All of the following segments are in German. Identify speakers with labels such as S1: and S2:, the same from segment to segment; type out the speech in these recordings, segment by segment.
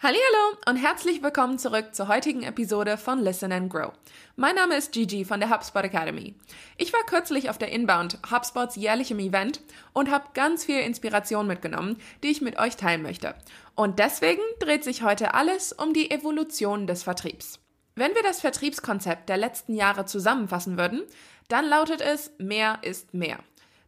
S1: Hallo und herzlich willkommen zurück zur heutigen Episode von Listen and Grow. Mein Name ist Gigi von der HubSpot Academy. Ich war kürzlich auf der Inbound, HubSpots jährlichem Event und habe ganz viel Inspiration mitgenommen, die ich mit euch teilen möchte. Und deswegen dreht sich heute alles um die Evolution des Vertriebs. Wenn wir das Vertriebskonzept der letzten Jahre zusammenfassen würden, dann lautet es mehr ist mehr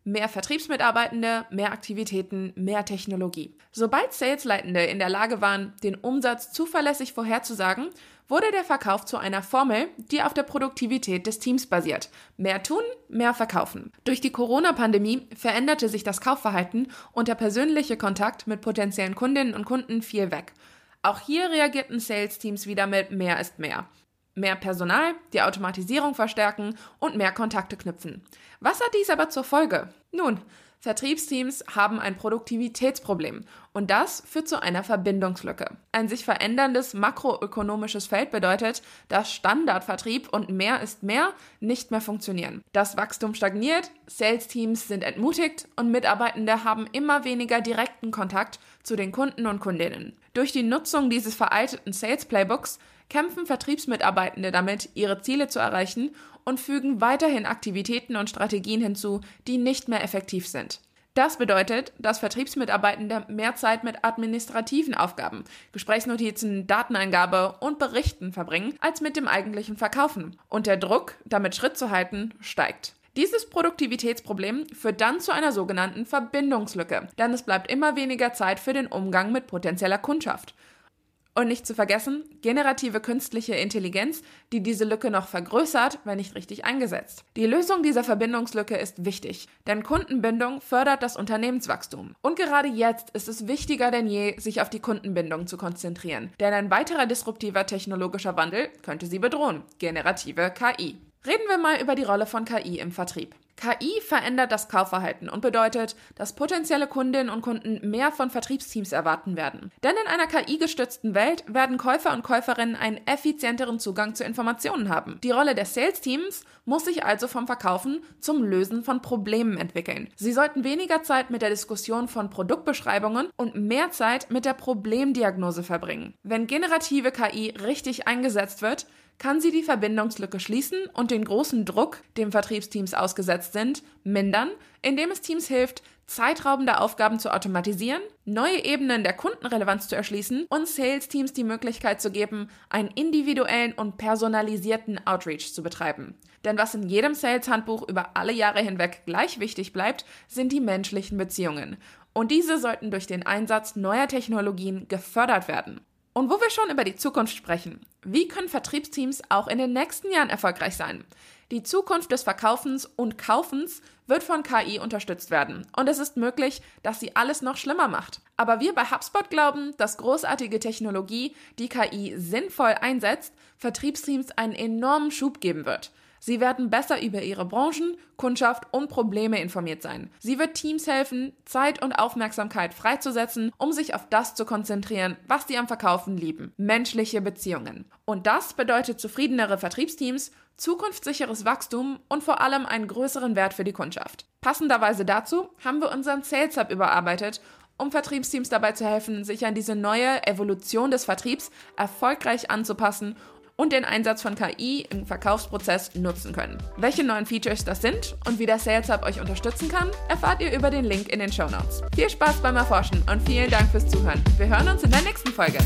S1: mehr Vertriebsmitarbeitende, mehr Aktivitäten, mehr Technologie. Sobald Salesleitende in der Lage waren, den Umsatz zuverlässig vorherzusagen, wurde der Verkauf zu einer Formel, die auf der Produktivität des Teams basiert. Mehr tun, mehr verkaufen. Durch die Corona-Pandemie veränderte sich das Kaufverhalten und der persönliche Kontakt mit potenziellen Kundinnen und Kunden fiel weg. Auch hier reagierten Sales-Teams wieder mit mehr ist mehr mehr Personal, die Automatisierung verstärken und mehr Kontakte knüpfen. Was hat dies aber zur Folge? Nun, Vertriebsteams haben ein Produktivitätsproblem und das führt zu einer Verbindungslücke. Ein sich veränderndes makroökonomisches Feld bedeutet, dass Standardvertrieb und mehr ist mehr nicht mehr funktionieren. Das Wachstum stagniert, Sales-Teams sind entmutigt und Mitarbeitende haben immer weniger direkten Kontakt zu den Kunden und Kundinnen. Durch die Nutzung dieses veralteten Sales-Playbooks kämpfen Vertriebsmitarbeitende damit, ihre Ziele zu erreichen und fügen weiterhin Aktivitäten und Strategien hinzu, die nicht mehr effektiv sind. Das bedeutet, dass Vertriebsmitarbeitende mehr Zeit mit administrativen Aufgaben, Gesprächsnotizen, Dateneingabe und Berichten verbringen, als mit dem eigentlichen Verkaufen. Und der Druck, damit Schritt zu halten, steigt. Dieses Produktivitätsproblem führt dann zu einer sogenannten Verbindungslücke, denn es bleibt immer weniger Zeit für den Umgang mit potenzieller Kundschaft. Und nicht zu vergessen, generative künstliche Intelligenz, die diese Lücke noch vergrößert, wenn nicht richtig eingesetzt. Die Lösung dieser Verbindungslücke ist wichtig, denn Kundenbindung fördert das Unternehmenswachstum. Und gerade jetzt ist es wichtiger denn je, sich auf die Kundenbindung zu konzentrieren, denn ein weiterer disruptiver technologischer Wandel könnte sie bedrohen, generative KI. Reden wir mal über die Rolle von KI im Vertrieb. KI verändert das Kaufverhalten und bedeutet, dass potenzielle Kundinnen und Kunden mehr von Vertriebsteams erwarten werden. Denn in einer KI-gestützten Welt werden Käufer und Käuferinnen einen effizienteren Zugang zu Informationen haben. Die Rolle der Sales-Teams muss sich also vom Verkaufen zum Lösen von Problemen entwickeln. Sie sollten weniger Zeit mit der Diskussion von Produktbeschreibungen und mehr Zeit mit der Problemdiagnose verbringen. Wenn generative KI richtig eingesetzt wird, kann sie die Verbindungslücke schließen und den großen Druck, dem Vertriebsteams ausgesetzt sind, mindern, indem es Teams hilft, zeitraubende Aufgaben zu automatisieren, neue Ebenen der Kundenrelevanz zu erschließen und Sales-Teams die Möglichkeit zu geben, einen individuellen und personalisierten Outreach zu betreiben. Denn was in jedem Sales-Handbuch über alle Jahre hinweg gleich wichtig bleibt, sind die menschlichen Beziehungen. Und diese sollten durch den Einsatz neuer Technologien gefördert werden. Und wo wir schon über die Zukunft sprechen, wie können Vertriebsteams auch in den nächsten Jahren erfolgreich sein? Die Zukunft des Verkaufens und Kaufens wird von KI unterstützt werden. Und es ist möglich, dass sie alles noch schlimmer macht. Aber wir bei HubSpot glauben, dass großartige Technologie, die KI sinnvoll einsetzt, Vertriebsteams einen enormen Schub geben wird. Sie werden besser über ihre Branchen, Kundschaft und Probleme informiert sein. Sie wird Teams helfen, Zeit und Aufmerksamkeit freizusetzen, um sich auf das zu konzentrieren, was sie am Verkaufen lieben. Menschliche Beziehungen. Und das bedeutet zufriedenere Vertriebsteams, zukunftssicheres Wachstum und vor allem einen größeren Wert für die Kundschaft. Passenderweise dazu haben wir unseren Sales Hub überarbeitet um Vertriebsteams dabei zu helfen, sich an diese neue Evolution des Vertriebs erfolgreich anzupassen und den Einsatz von KI im Verkaufsprozess nutzen können. Welche neuen Features das sind und wie der Sales Hub euch unterstützen kann, erfahrt ihr über den Link in den Show Notes. Viel Spaß beim Erforschen und vielen Dank fürs Zuhören. Wir hören uns in der nächsten Folge.